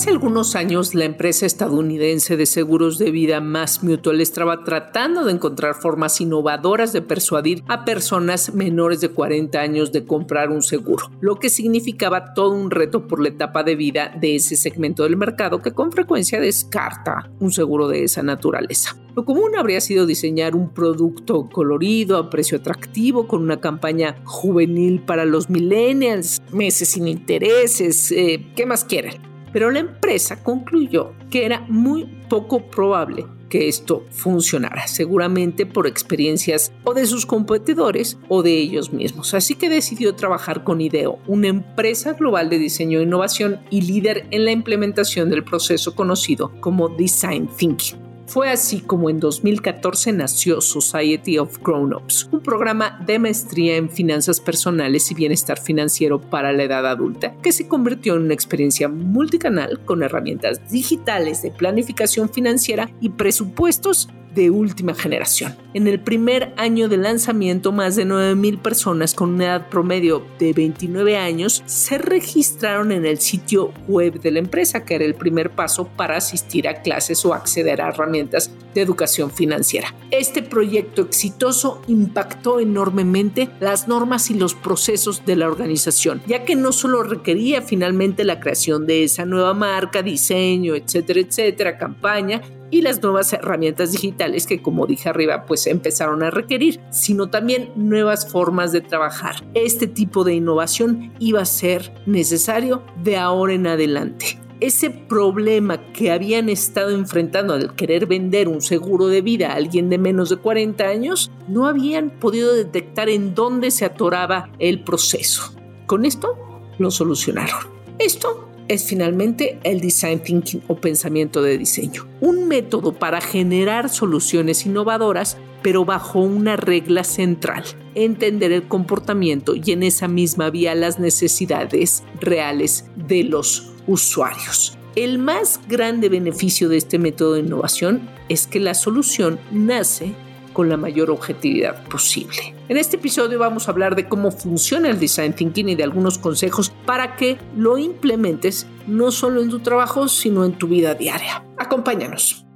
Hace algunos años, la empresa estadounidense de seguros de vida Mass Mutual estaba tratando de encontrar formas innovadoras de persuadir a personas menores de 40 años de comprar un seguro, lo que significaba todo un reto por la etapa de vida de ese segmento del mercado que con frecuencia descarta un seguro de esa naturaleza. Lo común habría sido diseñar un producto colorido a precio atractivo con una campaña juvenil para los millennials, meses sin intereses, eh, ¿qué más quieren? Pero la empresa concluyó que era muy poco probable que esto funcionara, seguramente por experiencias o de sus competidores o de ellos mismos. Así que decidió trabajar con IDEO, una empresa global de diseño e innovación y líder en la implementación del proceso conocido como Design Thinking. Fue así como en 2014 nació Society of Grown-Ups, un programa de maestría en finanzas personales y bienestar financiero para la edad adulta, que se convirtió en una experiencia multicanal con herramientas digitales de planificación financiera y presupuestos de última generación. En el primer año de lanzamiento, más de 9.000 personas con una edad promedio de 29 años se registraron en el sitio web de la empresa, que era el primer paso para asistir a clases o acceder a herramientas de educación financiera. Este proyecto exitoso impactó enormemente las normas y los procesos de la organización, ya que no solo requería finalmente la creación de esa nueva marca, diseño, etcétera, etcétera, campaña, y las nuevas herramientas digitales que como dije arriba pues empezaron a requerir, sino también nuevas formas de trabajar. Este tipo de innovación iba a ser necesario de ahora en adelante. Ese problema que habían estado enfrentando al querer vender un seguro de vida a alguien de menos de 40 años, no habían podido detectar en dónde se atoraba el proceso. Con esto lo solucionaron. Esto es finalmente el design thinking o pensamiento de diseño, un método para generar soluciones innovadoras pero bajo una regla central, entender el comportamiento y en esa misma vía las necesidades reales de los usuarios. El más grande beneficio de este método de innovación es que la solución nace con la mayor objetividad posible. En este episodio vamos a hablar de cómo funciona el design thinking y de algunos consejos para que lo implementes no solo en tu trabajo, sino en tu vida diaria. Acompáñanos.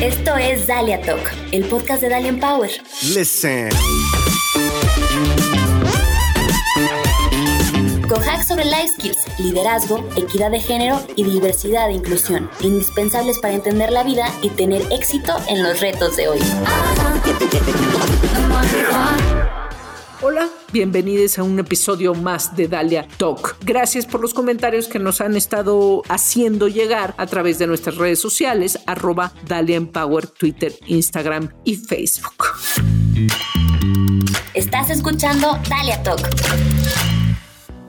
Esto es Dalia Talk, el podcast de Dalia Empower. Listen. Con hacks sobre life skills, liderazgo, equidad de género y diversidad e inclusión, indispensables para entender la vida y tener éxito en los retos de hoy. Hola, bienvenidos a un episodio más de Dalia Talk. Gracias por los comentarios que nos han estado haciendo llegar a través de nuestras redes sociales, arroba Dalia Empower, Twitter, Instagram y Facebook. Estás escuchando Dalia Talk.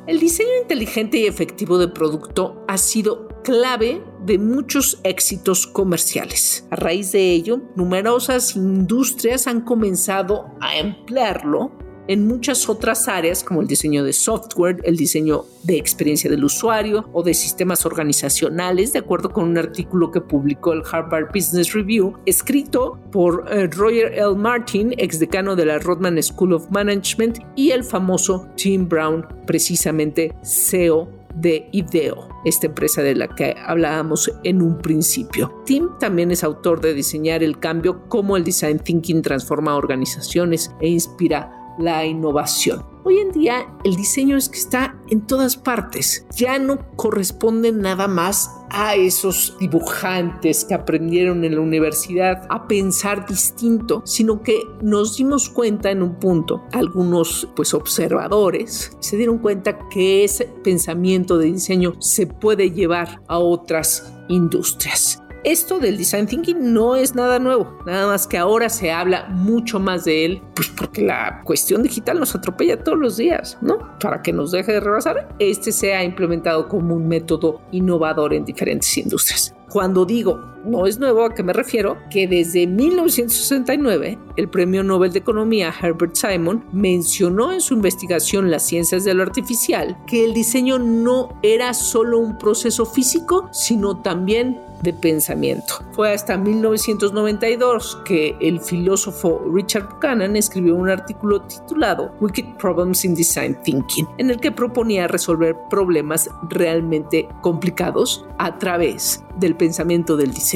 El diseño inteligente y efectivo de producto ha sido clave de muchos éxitos comerciales. A raíz de ello, numerosas industrias han comenzado a emplearlo en muchas otras áreas como el diseño de software, el diseño de experiencia del usuario o de sistemas organizacionales, de acuerdo con un artículo que publicó el Harvard Business Review, escrito por eh, Roger L. Martin, exdecano de la Rodman School of Management, y el famoso Tim Brown, precisamente CEO de IDEO, esta empresa de la que hablábamos en un principio. Tim también es autor de diseñar el cambio, cómo el design thinking transforma organizaciones e inspira la innovación. Hoy en día el diseño es que está en todas partes. Ya no corresponde nada más a esos dibujantes que aprendieron en la universidad a pensar distinto, sino que nos dimos cuenta en un punto, algunos pues observadores se dieron cuenta que ese pensamiento de diseño se puede llevar a otras industrias. Esto del design thinking no es nada nuevo, nada más que ahora se habla mucho más de él, pues porque la cuestión digital nos atropella todos los días, ¿no? Para que nos deje de rebasar, este se ha implementado como un método innovador en diferentes industrias. Cuando digo no es nuevo, ¿a qué me refiero? Que desde 1969 el Premio Nobel de Economía Herbert Simon mencionó en su investigación Las ciencias de lo artificial que el diseño no era solo un proceso físico, sino también de pensamiento. Fue hasta 1992 que el filósofo Richard Buchanan escribió un artículo titulado Wicked Problems in Design Thinking, en el que proponía resolver problemas realmente complicados a través del pensamiento del diseño.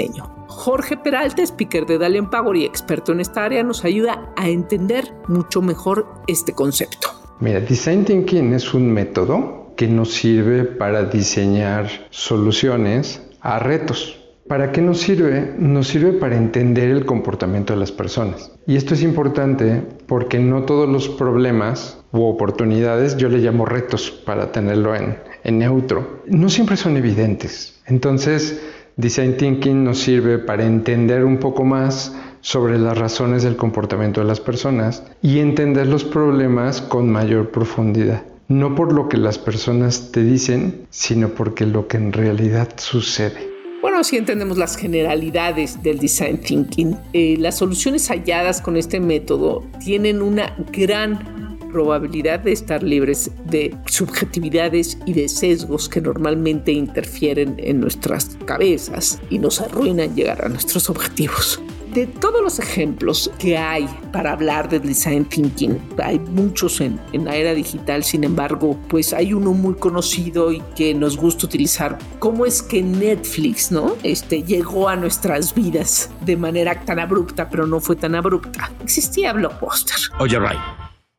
Jorge Peralta, speaker de Dalian Power y experto en esta área, nos ayuda a entender mucho mejor este concepto. Mira, Design Thinking es un método que nos sirve para diseñar soluciones a retos. ¿Para qué nos sirve? Nos sirve para entender el comportamiento de las personas. Y esto es importante porque no todos los problemas u oportunidades, yo le llamo retos para tenerlo en, en neutro, no siempre son evidentes. Entonces, Design Thinking nos sirve para entender un poco más sobre las razones del comportamiento de las personas y entender los problemas con mayor profundidad no por lo que las personas te dicen, sino porque lo que en realidad sucede. Bueno, así entendemos las generalidades del design thinking. Eh, las soluciones halladas con este método tienen una gran probabilidad de estar libres de subjetividades y de sesgos que normalmente interfieren en nuestras cabezas y nos arruinan llegar a nuestros objetivos de todos los ejemplos que hay para hablar de design thinking, hay muchos en, la era digital, sin embargo, pues hay uno muy conocido y que nos gusta utilizar. ¿Cómo es que Netflix, no? Este llegó a nuestras vidas de manera tan abrupta, pero no fue tan abrupta. Existía Blockbuster. Oye, Ray.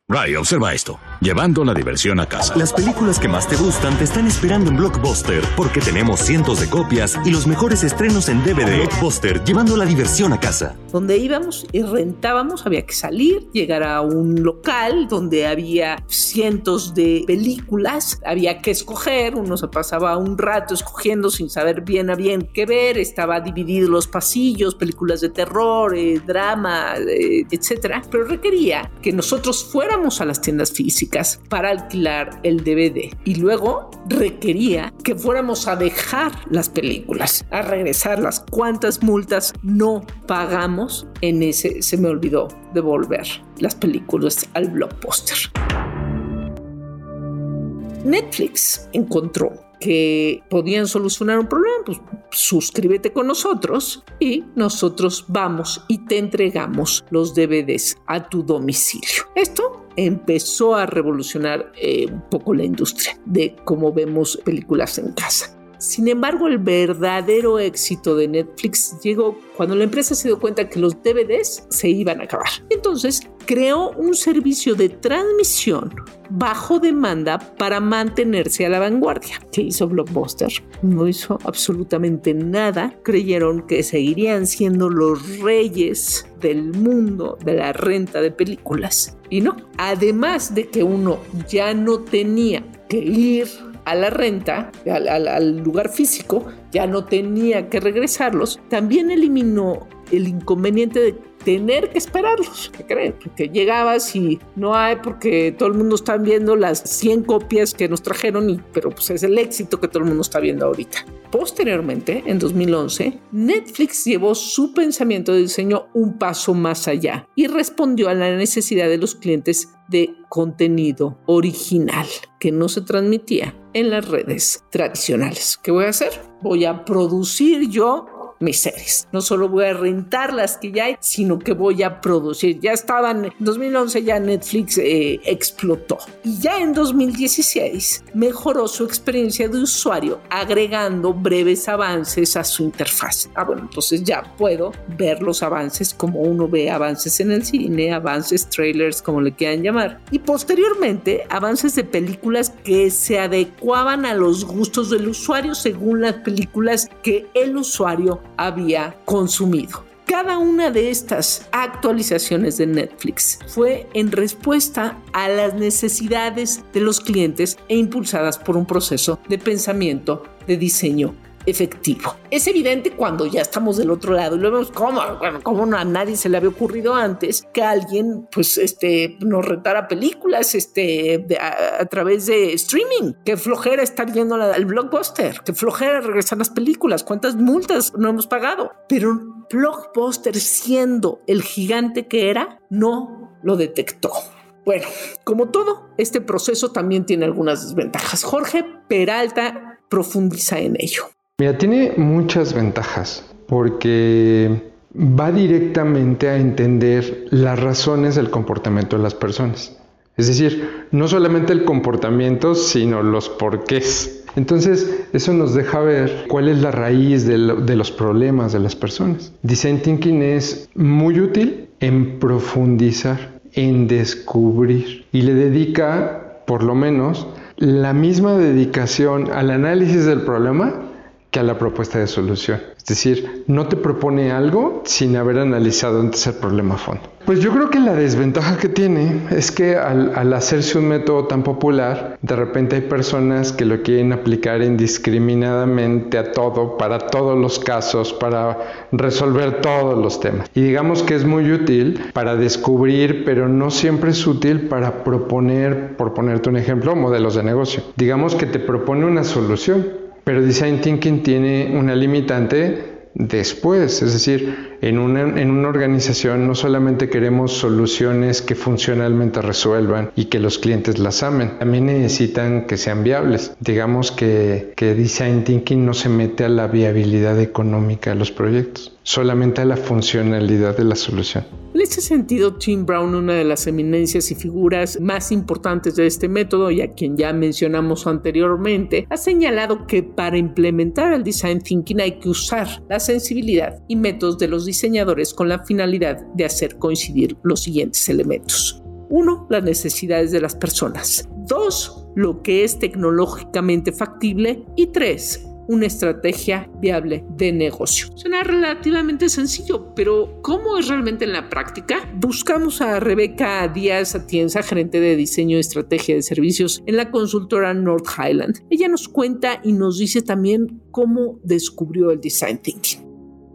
Ray, observa esto. Llevando la diversión a casa. Las películas que más te gustan te están esperando en Blockbuster porque tenemos cientos de copias y los mejores estrenos en DVD. Blockbuster, llevando la diversión a casa. Donde íbamos y rentábamos, había que salir, llegar a un local donde había cientos de películas, había que escoger, uno se pasaba un rato escogiendo sin saber bien a bien qué ver, estaba dividido los pasillos, películas de terror, eh, drama, eh, etcétera, pero requería que nosotros fuéramos a las tiendas físicas para alquilar el DVD y luego requería que fuéramos a dejar las películas, a regresarlas. ¿Cuántas multas no pagamos en ese? Se me olvidó devolver las películas al blockbuster. Netflix encontró que podían solucionar un problema, pues suscríbete con nosotros y nosotros vamos y te entregamos los DVDs a tu domicilio. Esto empezó a revolucionar eh, un poco la industria de cómo vemos películas en casa. Sin embargo, el verdadero éxito de Netflix llegó cuando la empresa se dio cuenta que los DVDs se iban a acabar. Entonces, creó un servicio de transmisión bajo demanda para mantenerse a la vanguardia. ¿Qué hizo Blockbuster? No hizo absolutamente nada. Creyeron que seguirían siendo los reyes del mundo de la renta de películas. Y no, además de que uno ya no tenía que ir a la renta, al, lugar físico, ya no tenía que regresarlos, también eliminó el inconveniente de tener que esperarlos. ¿Qué creen? Porque llegabas y no hay porque todo el mundo está viendo las 100 copias que nos trajeron, y, pero pues es el éxito que todo el mundo está viendo ahorita. Posteriormente, en 2011, Netflix llevó su pensamiento de diseño un paso más allá y respondió a la necesidad de los clientes de contenido original que no se transmitía en las redes tradicionales. ¿Qué voy a hacer? Voy a producir yo mis series. No solo voy a rentar las que ya hay, sino que voy a producir. Ya estaban, en 2011 ya Netflix eh, explotó. Y ya en 2016 mejoró su experiencia de usuario agregando breves avances a su interfaz. Ah, bueno, entonces ya puedo ver los avances como uno ve avances en el cine, avances, trailers, como le quieran llamar. Y posteriormente, avances de películas que se adecuaban a los gustos del usuario según las películas que el usuario había consumido. Cada una de estas actualizaciones de Netflix fue en respuesta a las necesidades de los clientes e impulsadas por un proceso de pensamiento de diseño efectivo. Es evidente cuando ya estamos del otro lado y lo vemos como, bueno, a nadie se le había ocurrido antes que alguien pues este nos retara películas este a, través de streaming. Qué flojera estar viendo el blockbuster, qué flojera regresar las películas, cuántas multas no hemos pagado. Pero blockbuster siendo el gigante que era, no lo detectó. Bueno, como todo, este proceso también tiene algunas desventajas. Jorge Peralta profundiza en ello. Mira, tiene muchas ventajas porque va directamente a entender las razones del comportamiento de las personas. Es decir, no solamente el comportamiento, sino los porqués. Entonces, eso nos deja ver cuál es la raíz de, los problemas de las personas. Design Thinking es muy útil en profundizar, en descubrir y le dedica, por lo menos, la misma dedicación al análisis del problema que a la propuesta de solución. Es decir, no te propone algo sin haber analizado antes el problema a fondo. Pues yo creo que la desventaja que tiene es que al, hacerse un método tan popular, de repente hay personas que lo quieren aplicar indiscriminadamente a todo, para todos los casos, para resolver todos los temas. Y digamos que es muy útil para descubrir, pero no siempre es útil para proponer, por ponerte un ejemplo, modelos de negocio. Digamos que te propone una solución, pero Design Thinking tiene una limitante después, es decir, en una, en una, organización no solamente queremos soluciones que funcionalmente resuelvan y que los clientes las amen, también necesitan que sean viables. Digamos que, que Design Thinking no se mete a la viabilidad económica de los proyectos, solamente a la funcionalidad de la solución. En ese sentido, Tim Brown, una de las eminencias y figuras más importantes de este método y a quien ya mencionamos anteriormente, ha señalado que para implementar el design thinking hay que usar la sensibilidad y métodos de los diseñadores con la finalidad de hacer coincidir los siguientes elementos. Uno, las necesidades de las personas. Dos, lo que es tecnológicamente factible. Y tres, una estrategia viable de negocio. Suena relativamente sencillo, pero ¿cómo es realmente en la práctica? Buscamos a Rebeca Díaz Atienza, gerente de diseño y estrategia de servicios en la consultora North Highland. Ella nos cuenta y nos dice también cómo descubrió el design thinking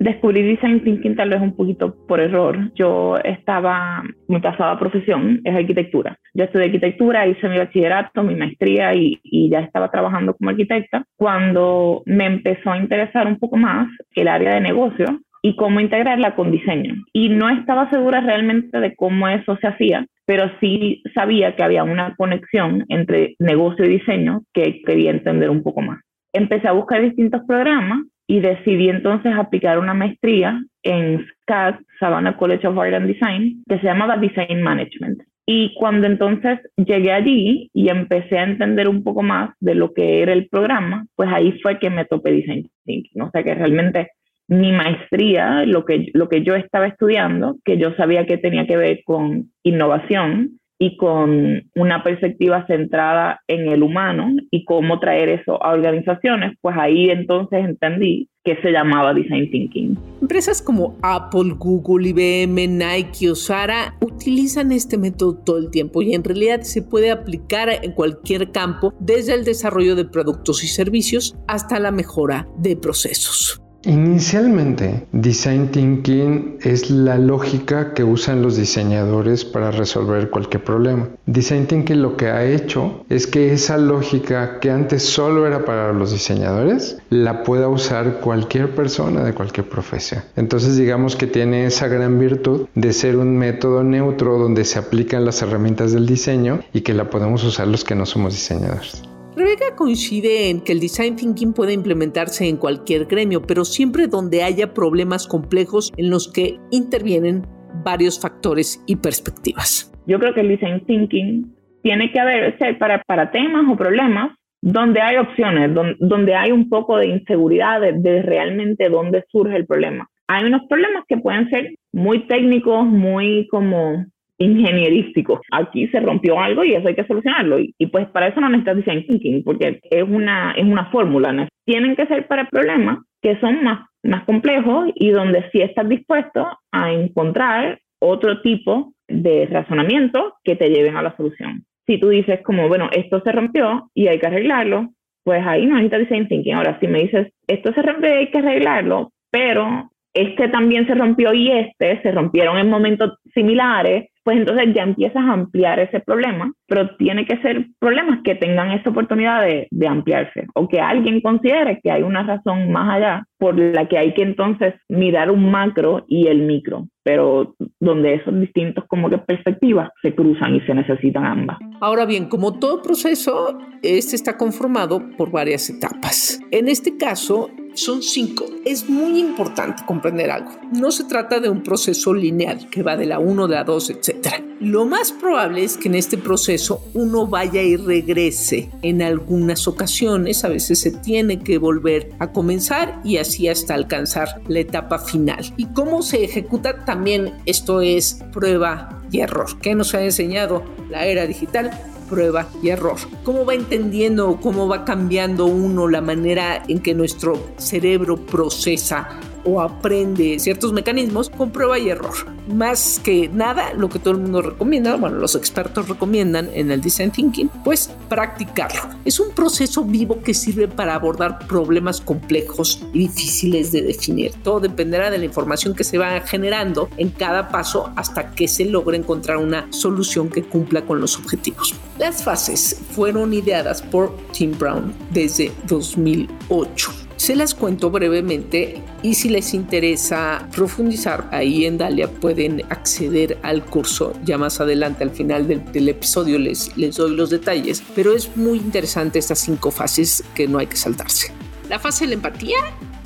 descubrí design thinking tal vez un poquito por error. Yo estaba, mi pasada profesión es arquitectura. Yo estudié arquitectura, hice mi bachillerato, mi maestría y, y, ya estaba trabajando como arquitecta. Cuando me empezó a interesar un poco más el área de negocio y cómo integrarla con diseño. Y no estaba segura realmente de cómo eso se hacía, pero sí sabía que había una conexión entre negocio y diseño que quería entender un poco más. Empecé a buscar distintos programas y decidí entonces aplicar una maestría en SCAD, Savannah College of Art and Design, que se llamaba Design Management. Y cuando entonces llegué allí y empecé a entender un poco más de lo que era el programa, pues ahí fue que me topé Design Thinking. O sea que realmente mi maestría, lo que, lo que yo estaba estudiando, que yo sabía que tenía que ver con innovación, y con una perspectiva centrada en el humano y cómo traer eso a organizaciones, pues ahí entonces entendí que se llamaba Design Thinking. Empresas como Apple, Google, IBM, Nike o Sara utilizan este método todo el tiempo y en realidad se puede aplicar en cualquier campo, desde el desarrollo de productos y servicios hasta la mejora de procesos. Inicialmente, Design Thinking es la lógica que usan los diseñadores para resolver cualquier problema. Design Thinking lo que ha hecho es que esa lógica que antes solo era para los diseñadores, la pueda usar cualquier persona de cualquier profesión. Entonces digamos que tiene esa gran virtud de ser un método neutro donde se aplican las herramientas del diseño y que la podemos usar los que no somos diseñadores. Rebeca coincide en que el design thinking puede implementarse en cualquier gremio, pero siempre donde haya problemas complejos en los que intervienen varios factores y perspectivas. Yo creo que el design thinking tiene que haber ser para, para temas o problemas donde hay opciones, donde, donde hay un poco de inseguridad de, de realmente dónde surge el problema. Hay unos problemas que pueden ser muy técnicos, muy como ingenierístico. Aquí se rompió algo y eso hay que solucionarlo. Y, pues para eso no necesitas design thinking, porque es una, es una fórmula. Tienen que ser para problemas que son más, más complejos y donde sí estás dispuesto a encontrar otro tipo de razonamiento que te lleven a la solución. Si tú dices como, bueno, esto se rompió y hay que arreglarlo, pues ahí no necesitas design thinking. Ahora, si me dices, esto se rompe, hay que arreglarlo, pero este también se rompió y este se rompieron en momentos similares, pues entonces ya empiezas a ampliar ese problema, pero tiene que ser problemas que tengan esa oportunidad de, de, ampliarse o que alguien considere que hay una razón más allá por la que hay que entonces mirar un macro y el micro, pero donde esos distintos como que perspectivas se cruzan y se necesitan ambas. Ahora bien, como todo proceso, este está conformado por varias etapas. En este caso, son cinco. Es muy importante comprender algo. No se trata de un proceso lineal que va de la 1, de la 2, etc. Lo más probable es que en este proceso uno vaya y regrese en algunas ocasiones. A veces se tiene que volver a comenzar y así hasta alcanzar la etapa final. ¿Y cómo se ejecuta? También esto es prueba y error. ¿Qué nos ha enseñado la era digital? Prueba y error. ¿Cómo va entendiendo, cómo va cambiando uno la manera en que nuestro cerebro procesa o aprende ciertos mecanismos con prueba y error. Más que nada, lo que todo el mundo recomienda, bueno, los expertos recomiendan en el design thinking, pues practicarlo. Es un proceso vivo que sirve para abordar problemas complejos y difíciles de definir. Todo dependerá de la información que se va generando en cada paso hasta que se logre encontrar una solución que cumpla con los objetivos. Las fases fueron ideadas por Tim Brown desde 2008 se las cuento brevemente y si les interesa profundizar ahí en Dalia pueden acceder al curso ya más adelante al final del, episodio les, les doy los detalles, pero es muy interesante estas cinco fases que no hay que saltarse. La fase de la empatía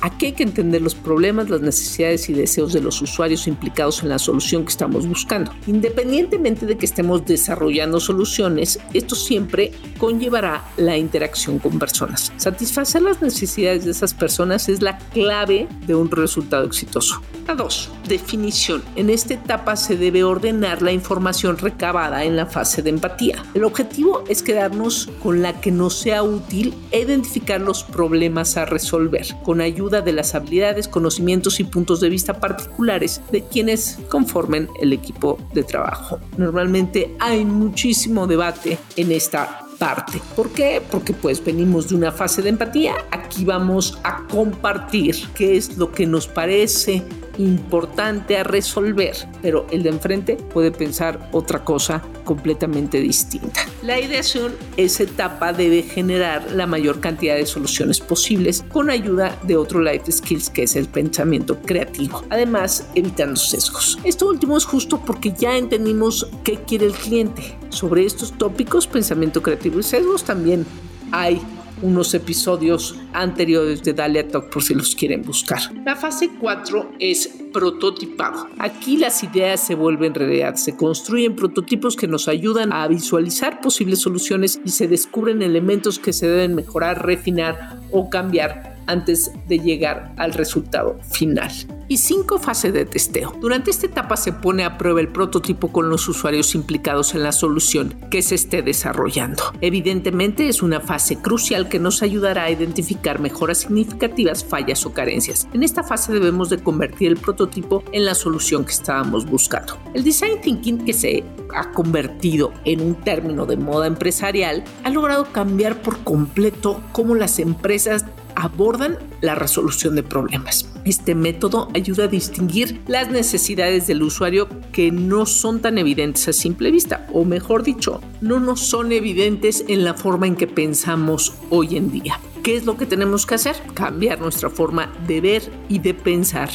Aquí hay que entender los problemas, las necesidades y deseos de los usuarios implicados en la solución que estamos buscando. Independientemente de que estemos desarrollando soluciones, esto siempre conllevará la interacción con personas. Satisfacer las necesidades de esas personas es la clave de un resultado exitoso. A dos, definición. En esta etapa se debe ordenar la información recabada en la fase de empatía. El objetivo es quedarnos con la que nos sea útil e identificar los problemas a resolver con ayuda de las habilidades, conocimientos y puntos de vista particulares de quienes conformen el equipo de trabajo. Normalmente hay muchísimo debate en esta parte. ¿Por qué? Porque pues venimos de una fase de empatía. Aquí vamos a compartir qué es lo que nos parece importante a resolver, pero el de enfrente puede pensar otra cosa completamente distinta. La ideación, esa etapa debe generar la mayor cantidad de soluciones posibles con ayuda de otro life skills que es el pensamiento creativo, además evitando sesgos. Esto último es justo porque ya entendimos qué quiere el cliente. Sobre estos tópicos, pensamiento creativo y sesgos, también hay unos episodios anteriores de Dalia Talk por si los quieren buscar. La fase 4 es prototipado. Aquí las ideas se vuelven realidad, se construyen prototipos que nos ayudan a visualizar posibles soluciones y se descubren elementos que se deben mejorar, refinar o cambiar antes de llegar al resultado final. Y cinco fases de testeo. Durante esta etapa se pone a prueba el prototipo con los usuarios implicados en la solución que se esté desarrollando. Evidentemente es una fase crucial que nos ayudará a identificar mejoras significativas, fallas o carencias. En esta fase debemos de convertir el prototipo en la solución que estábamos buscando. El design thinking que se ha convertido en un término de moda empresarial ha logrado cambiar por completo cómo las empresas abordan la resolución de problemas. Este método ayuda a distinguir las necesidades del usuario que no son tan evidentes a simple vista, o mejor dicho, no nos son evidentes en la forma en que pensamos hoy en día. ¿Qué es lo que tenemos que hacer? Cambiar nuestra forma de ver y de pensar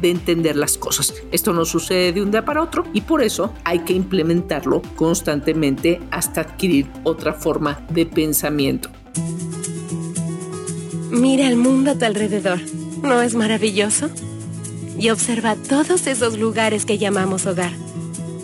de entender las cosas. Esto no sucede de un día para otro y por eso hay que implementarlo constantemente hasta adquirir otra forma de pensamiento. Mira el mundo a tu alrededor. ¿No es maravilloso? Y observa todos esos lugares que llamamos hogar.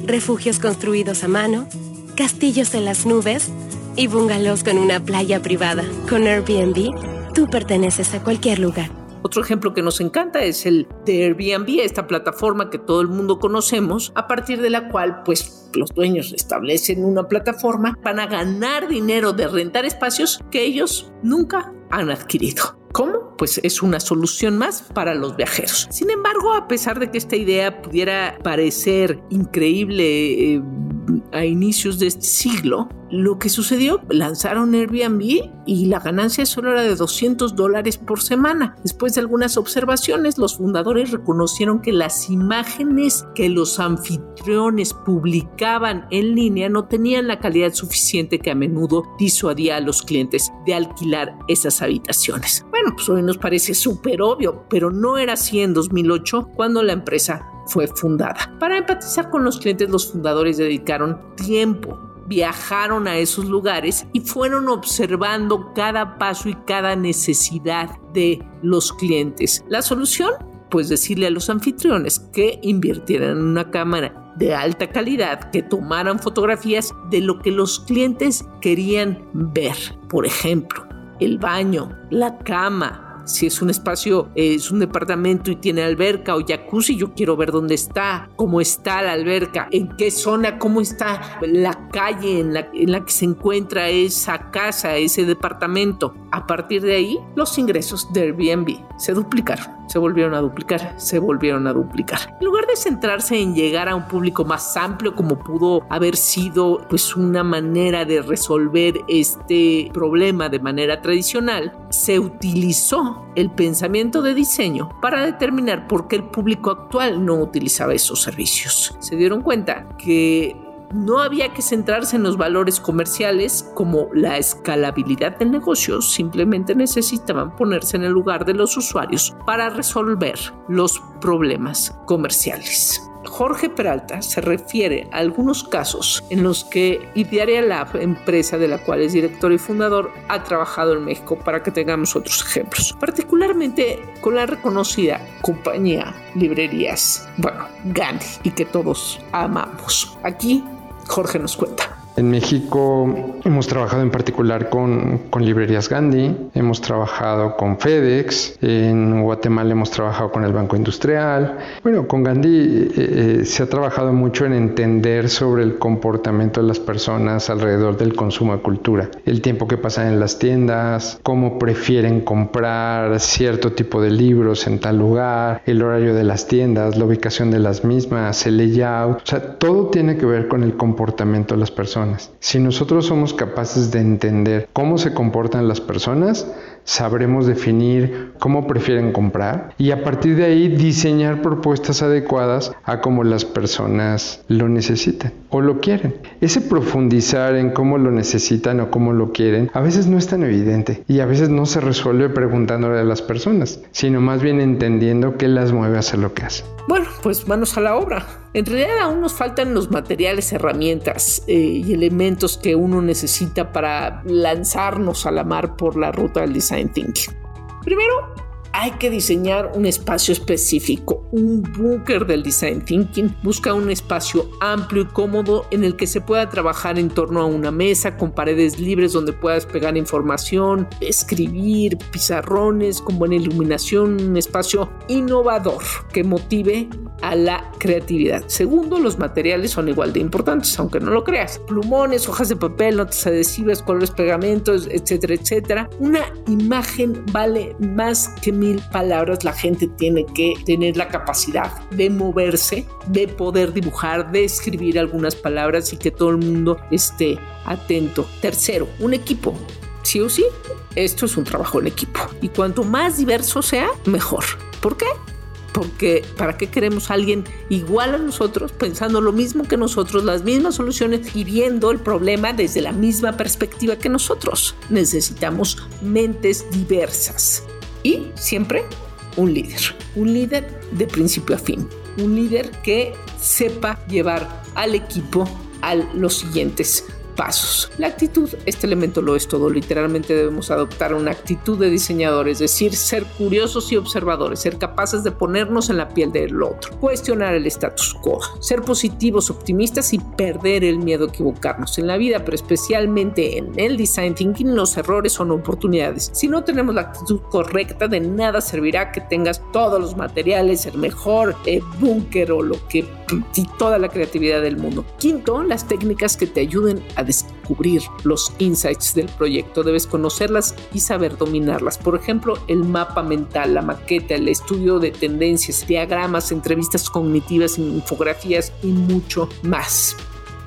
Refugios construidos a mano, castillos en las nubes y bungalows con una playa privada. Con Airbnb, tú perteneces a cualquier lugar. Otro ejemplo que nos encanta es el de Airbnb, esta plataforma que todo el mundo conocemos, a partir de la cual pues los dueños establecen una plataforma para ganar dinero de rentar espacios que ellos nunca han adquirido. ¿Cómo? Pues es una solución más para los viajeros. Sin embargo, a pesar de que esta idea pudiera parecer increíble, eh, a inicios de este siglo, lo que sucedió, lanzaron Airbnb y la ganancia solo era de 200 dólares por semana. Después de algunas observaciones, los fundadores reconocieron que las imágenes que los anfitriones publicaban en línea no tenían la calidad suficiente que a menudo disuadía a los clientes de alquilar esas habitaciones. Bueno, pues hoy nos parece súper obvio, pero no era así en 2008 cuando la empresa fue fundada. Para empatizar con los clientes, los fundadores dedicaron tiempo viajaron a esos lugares y fueron observando cada paso y cada necesidad de los clientes. La solución, pues decirle a los anfitriones que invirtieran en una cámara de alta calidad, que tomaran fotografías de lo que los clientes querían ver. Por ejemplo, el baño, la cama, si es un espacio, es un departamento y tiene alberca o jacuzzi, yo quiero ver dónde está, cómo está la alberca, en qué zona, cómo está la calle en la, en la que se encuentra esa casa, ese departamento. A partir de ahí, los ingresos de Airbnb se duplicaron se volvieron a duplicar, se volvieron a duplicar. En lugar de centrarse en llegar a un público más amplio como pudo haber sido pues una manera de resolver este problema de manera tradicional, se utilizó el pensamiento de diseño para determinar por qué el público actual no utilizaba esos servicios. Se dieron cuenta que no había que centrarse en los valores comerciales como la escalabilidad del negocio, simplemente necesitaban ponerse en el lugar de los usuarios para resolver los problemas comerciales. Jorge Peralta se refiere a algunos casos en los que Idearia Lab, empresa de la cual es director y fundador, ha trabajado en México para que tengamos otros ejemplos, particularmente con la reconocida compañía librerías, bueno, Gandhi, y que todos amamos. Aquí Jorge nos cuenta. En México hemos trabajado en particular con, librerías Gandhi, hemos trabajado con FedEx, en Guatemala hemos trabajado con el Banco Industrial. Bueno, con Gandhi eh, eh, se ha trabajado mucho en entender sobre el comportamiento de las personas alrededor del consumo de cultura, el tiempo que pasan en las tiendas, cómo prefieren comprar cierto tipo de libros en tal lugar, el horario de las tiendas, la ubicación de las mismas, el layout, o sea, todo tiene que ver con el comportamiento de las personas. Si nosotros somos capaces de entender cómo se comportan las personas, sabremos definir cómo prefieren comprar y a partir de ahí diseñar propuestas adecuadas a cómo las personas lo necesitan o lo quieren. Ese profundizar en cómo lo necesitan o cómo lo quieren a veces no es tan evidente y a veces no se resuelve preguntándole a las personas, sino más bien entendiendo qué las mueve a lo que hacen. Bueno, pues manos a la obra. En realidad aún nos faltan los materiales, herramientas eh, y elementos que uno necesita para lanzarnos a la mar por la ruta del thinking. Primero, hay que diseñar un espacio específico, un búnker del design thinking. Busca un espacio amplio y cómodo en el que se pueda trabajar en torno a una mesa con paredes libres donde puedas pegar información, escribir, pizarrones con buena iluminación, un espacio innovador que motive a la creatividad. Segundo, los materiales son igual de importantes, aunque no lo creas. Plumones, hojas de papel, notas adhesivas, colores, pegamentos, etcétera, etcétera. Una imagen vale más que mil palabras. La gente tiene que tener la capacidad de moverse, de poder dibujar, de escribir algunas palabras y que todo el mundo esté atento. Tercero, un equipo. Sí o sí, esto es un trabajo en equipo. Y cuanto más diverso sea, mejor. ¿Por qué? Porque ¿para qué queremos alguien igual a nosotros, pensando lo mismo que nosotros, las mismas soluciones y viendo el problema desde la misma perspectiva que nosotros? Necesitamos mentes diversas y siempre un líder, un líder de principio a fin, un líder que sepa llevar al equipo a los siguientes pasos. La actitud, este elemento lo es todo. Literalmente debemos adoptar una actitud de diseñador, es decir, ser curiosos y observadores, ser capaces de ponernos en la piel del otro, cuestionar el status quo, ser positivos, optimistas y perder el miedo a equivocarnos en la vida, pero especialmente en el design thinking, los errores son oportunidades. Si no tenemos la actitud correcta, de nada servirá que tengas todos los materiales, el mejor eh, búnker o lo que y toda la creatividad del mundo. Quinto, las técnicas que te ayuden a descubrir los insights del proyecto. Debes conocerlas y saber dominarlas. Por ejemplo, el mapa mental, la maqueta, el estudio de tendencias, diagramas, entrevistas cognitivas, infografías y mucho más.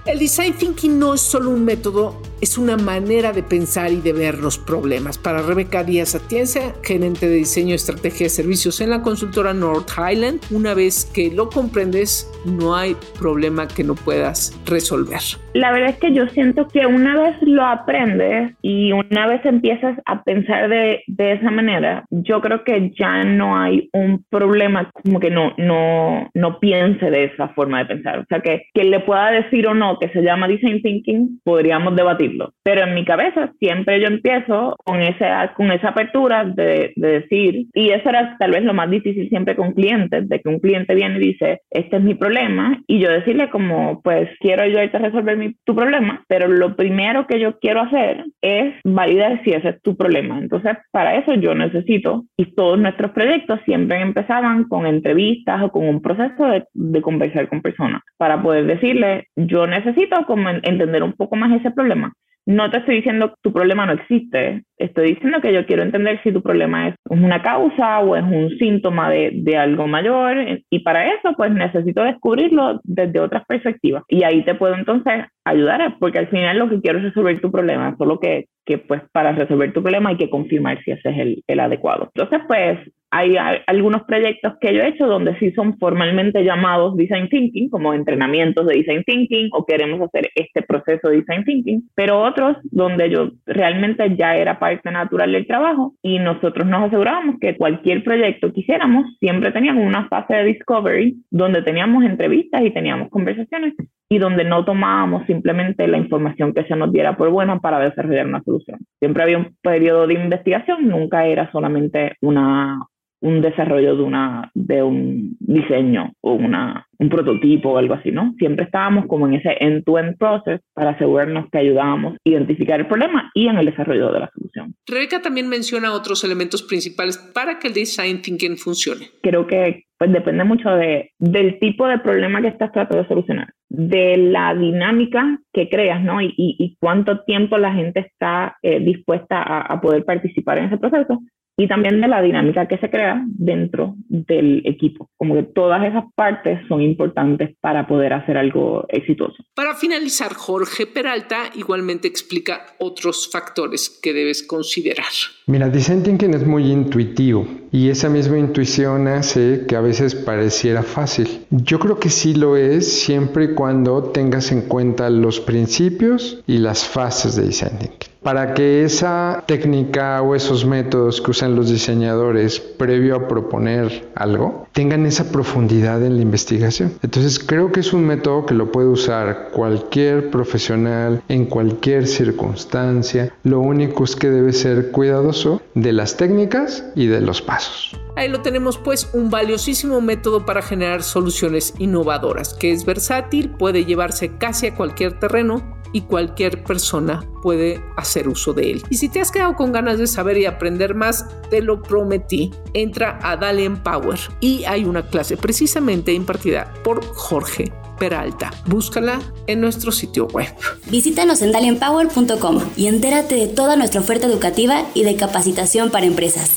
El design thinking no es solo un método, es una manera de pensar y de ver los problemas. Para Rebeca Díaz Atienza, gerente de diseño estrategia de servicios en la consultora North Highland, una vez que lo comprendes, no hay problema que no puedas resolver. La verdad es que yo siento que una vez lo aprendes y una vez empiezas a pensar de, de esa manera, yo creo que ya no hay un problema como que no, no, no piense de esa forma de pensar. O sea, que quien le pueda decir o no que se llama design thinking, podríamos debatirlo. Pero en mi cabeza siempre yo empiezo con esa, con esa apertura de, de decir, y eso era tal vez lo más difícil siempre con clientes, de que un cliente viene y dice, este es mi problema, y yo decirle como, pues quiero ayudarte a resolver mi, tu problema, pero lo primero que yo quiero hacer es validar si ese es tu problema. Entonces, para eso yo necesito, y todos nuestros proyectos siempre empezaban con entrevistas o con un proceso de, de conversar con personas, para poder decirle, yo necesito como entender un poco más ese problema. No te estoy diciendo que tu problema no existe, estoy diciendo que yo quiero entender si tu problema es una causa o es un síntoma de, de, algo mayor y para eso pues necesito descubrirlo desde otras perspectivas y ahí te puedo entonces ayudar porque al final lo que quiero es resolver tu problema, solo que, que pues para resolver tu problema hay que confirmar si ese es el, el adecuado. Entonces pues hay algunos proyectos que yo he hecho donde sí son formalmente llamados design thinking, como entrenamientos de design thinking o queremos hacer este proceso de design thinking, pero otros donde yo realmente ya era parte natural del trabajo y nosotros nos asegurábamos que cualquier proyecto que hiciéramos siempre teníamos una fase de discovery donde teníamos entrevistas y teníamos conversaciones y donde no tomábamos simplemente la información que se nos diera por buena para desarrollar una solución. Siempre había un periodo de investigación, nunca era solamente una, un desarrollo de, una, de un diseño o una, un prototipo o algo así, ¿no? Siempre estábamos como en ese end-to-end process para asegurarnos que ayudábamos a identificar el problema y en el desarrollo de la solución. Rebeca también menciona otros elementos principales para que el design thinking funcione. Creo que pues depende mucho de, del tipo de problema que estás tratando de solucionar, de la dinámica que creas, ¿no? Y, y, cuánto tiempo la gente está eh, dispuesta a, a poder participar en ese proceso y también de la dinámica que se crea dentro del equipo. Como que todas esas partes son importantes para poder hacer algo exitoso. Para finalizar, Jorge Peralta igualmente explica otros factores que debes considerar. Mira, Design Thinking es muy intuitivo y esa misma intuición hace que a veces pareciera fácil. Yo creo que sí lo es siempre y cuando tengas en cuenta los principios y las fases de Design Thinking para que esa técnica o esos métodos que usan los diseñadores previo a proponer algo tengan esa profundidad en la investigación. Entonces creo que es un método que lo puede usar cualquier profesional en cualquier circunstancia. Lo único es que debe ser cuidadoso de las técnicas y de los pasos. Ahí lo tenemos pues un valiosísimo método para generar soluciones innovadoras, que es versátil, puede llevarse casi a cualquier terreno y cualquier persona puede hacer uso de él. Y si te has quedado con ganas de saber y aprender más, te lo prometí. Entra a Dale Empower y hay una clase precisamente impartida por Jorge Peralta. Búscala en nuestro sitio web. Visítanos en daliempower.com y entérate de toda nuestra oferta educativa y de capacitación para empresas.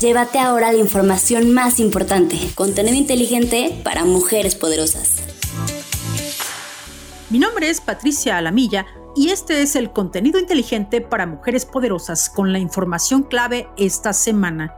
Llévate ahora la información más importante, contenido inteligente para mujeres poderosas. Mi nombre es Patricia Alamilla y este es el contenido inteligente para mujeres poderosas con la información clave esta semana.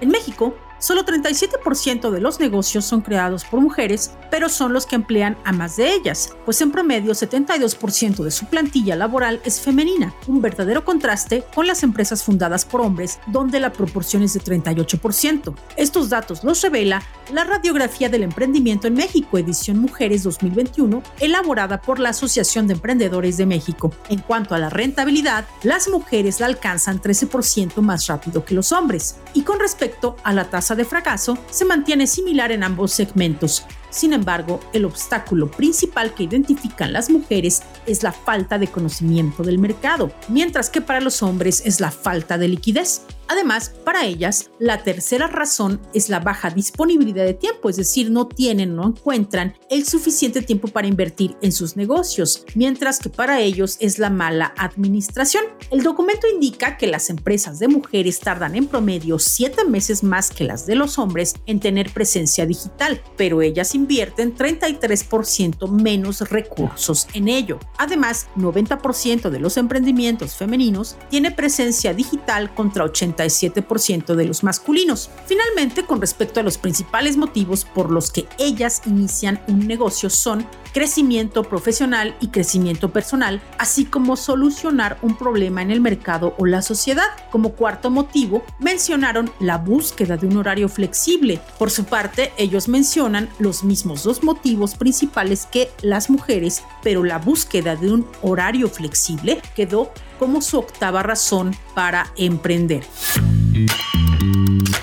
En México, Solo 37% de los negocios son creados por mujeres, pero son los que emplean a más de ellas, pues en promedio 72% de su plantilla laboral es femenina, un verdadero contraste con las empresas fundadas por hombres, donde la proporción es de 38%. Estos datos los revela la radiografía del emprendimiento en México, edición Mujeres 2021, elaborada por la Asociación de Emprendedores de México. En cuanto a la rentabilidad, las mujeres la alcanzan 13% más rápido que los hombres. Y con respecto a la tasa de fracaso se mantiene similar en ambos segmentos. Sin embargo, el obstáculo principal que identifican las mujeres es la falta de conocimiento del mercado, mientras que para los hombres es la falta de liquidez. Además, para ellas, la tercera razón es la baja disponibilidad de tiempo, es decir, no tienen no encuentran el suficiente tiempo para invertir en sus negocios, mientras que para ellos es la mala administración. El documento indica que las empresas de mujeres tardan en promedio siete meses más que las de los hombres en tener presencia digital, pero ellas invierten 33% menos recursos en ello. Además, 90% de los emprendimientos femeninos tiene presencia digital contra 87% de los masculinos. Finalmente, con respecto a los principales motivos por los que ellas inician un negocio son crecimiento profesional y crecimiento personal, así como solucionar un problema en el mercado o la sociedad. Como cuarto motivo, mencionaron la búsqueda de un horario flexible. Por su parte, ellos mencionan los mismos dos motivos principales que las mujeres, pero la búsqueda de un horario flexible quedó como su octava razón para emprender.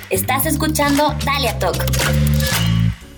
Estás escuchando Dalia Talk.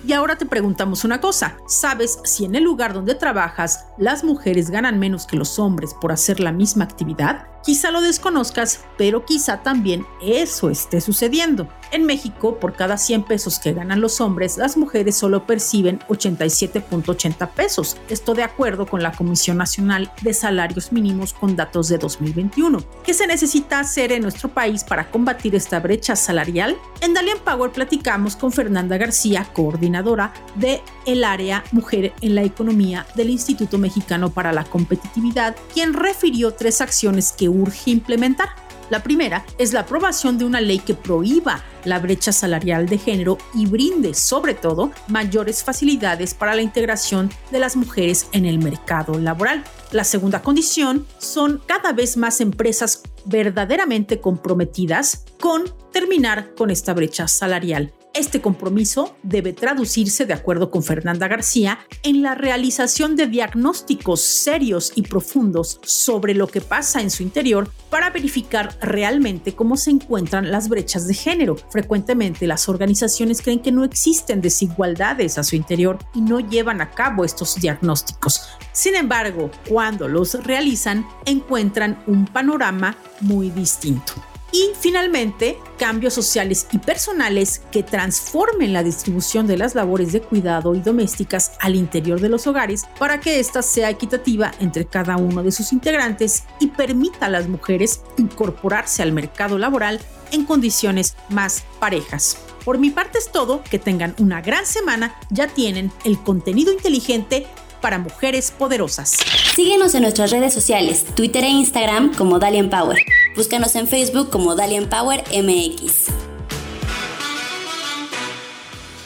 Y ahora te preguntamos una cosa, ¿sabes si en el lugar donde trabajas las mujeres ganan menos que los hombres por hacer la misma actividad? Quizá lo desconozcas, pero quizá también eso esté sucediendo. En México, por cada 100 pesos que ganan los hombres, las mujeres solo perciben 87.80 pesos. Esto de acuerdo con la Comisión Nacional de Salarios Mínimos con datos de 2021. ¿Qué se necesita hacer en nuestro país para combatir esta brecha salarial? En Dalian Power platicamos con Fernanda García, coordinadora de el área Mujer en la Economía del Instituto Mexicano para la Competitividad, quien refirió tres acciones que urge implementar. La primera es la aprobación de una ley que prohíba la brecha salarial de género y brinde, sobre todo, mayores facilidades para la integración de las mujeres en el mercado laboral. La segunda condición son cada vez más empresas verdaderamente comprometidas con terminar con esta brecha salarial este compromiso debe traducirse, de acuerdo con Fernanda García, en la realización de diagnósticos serios y profundos sobre lo que pasa en su interior para verificar realmente cómo se encuentran las brechas de género. Frecuentemente las organizaciones creen que no existen desigualdades a su interior y no llevan a cabo estos diagnósticos. Sin embargo, cuando los realizan, encuentran un panorama muy distinto. Y finalmente, cambios sociales y personales que transformen la distribución de las labores de cuidado y domésticas al interior de los hogares para que ésta sea equitativa entre cada uno de sus integrantes y permita a las mujeres incorporarse al mercado laboral en condiciones más parejas. Por mi parte es todo, que tengan una gran semana, ya tienen el contenido inteligente para mujeres poderosas. Síguenos en nuestras redes sociales, Twitter e Instagram como Dalian Power. Búscanos en Facebook como Dalian Power MX.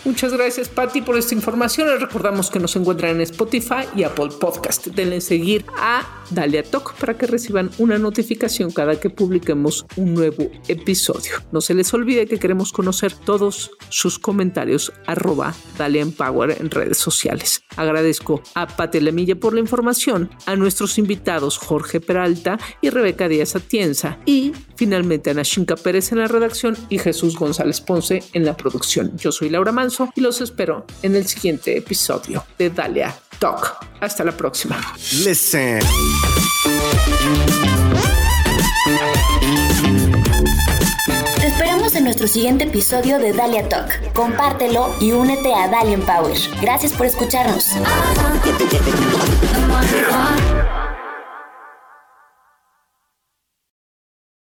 Muchas gracias, Patti, por esta información. Les recordamos que nos encuentran en Spotify y Apple Podcast. Denle seguir a Dalia Talk para que reciban una notificación cada que publiquemos un nuevo episodio. No se les olvide que queremos conocer todos sus comentarios. Arroba Dalia Power en redes sociales. Agradezco a Patti Lemilla por la información, a nuestros invitados Jorge Peralta y Rebeca Díaz Atienza y finalmente a Nashinka Pérez en la redacción y Jesús González Ponce en la producción. Yo soy Laura Manso y los espero en el siguiente episodio de Dalia Talk. Hasta la próxima. Listen. Te esperamos en nuestro siguiente episodio de Dalia Talk. Compártelo y únete a Dalia Power. Gracias por escucharnos.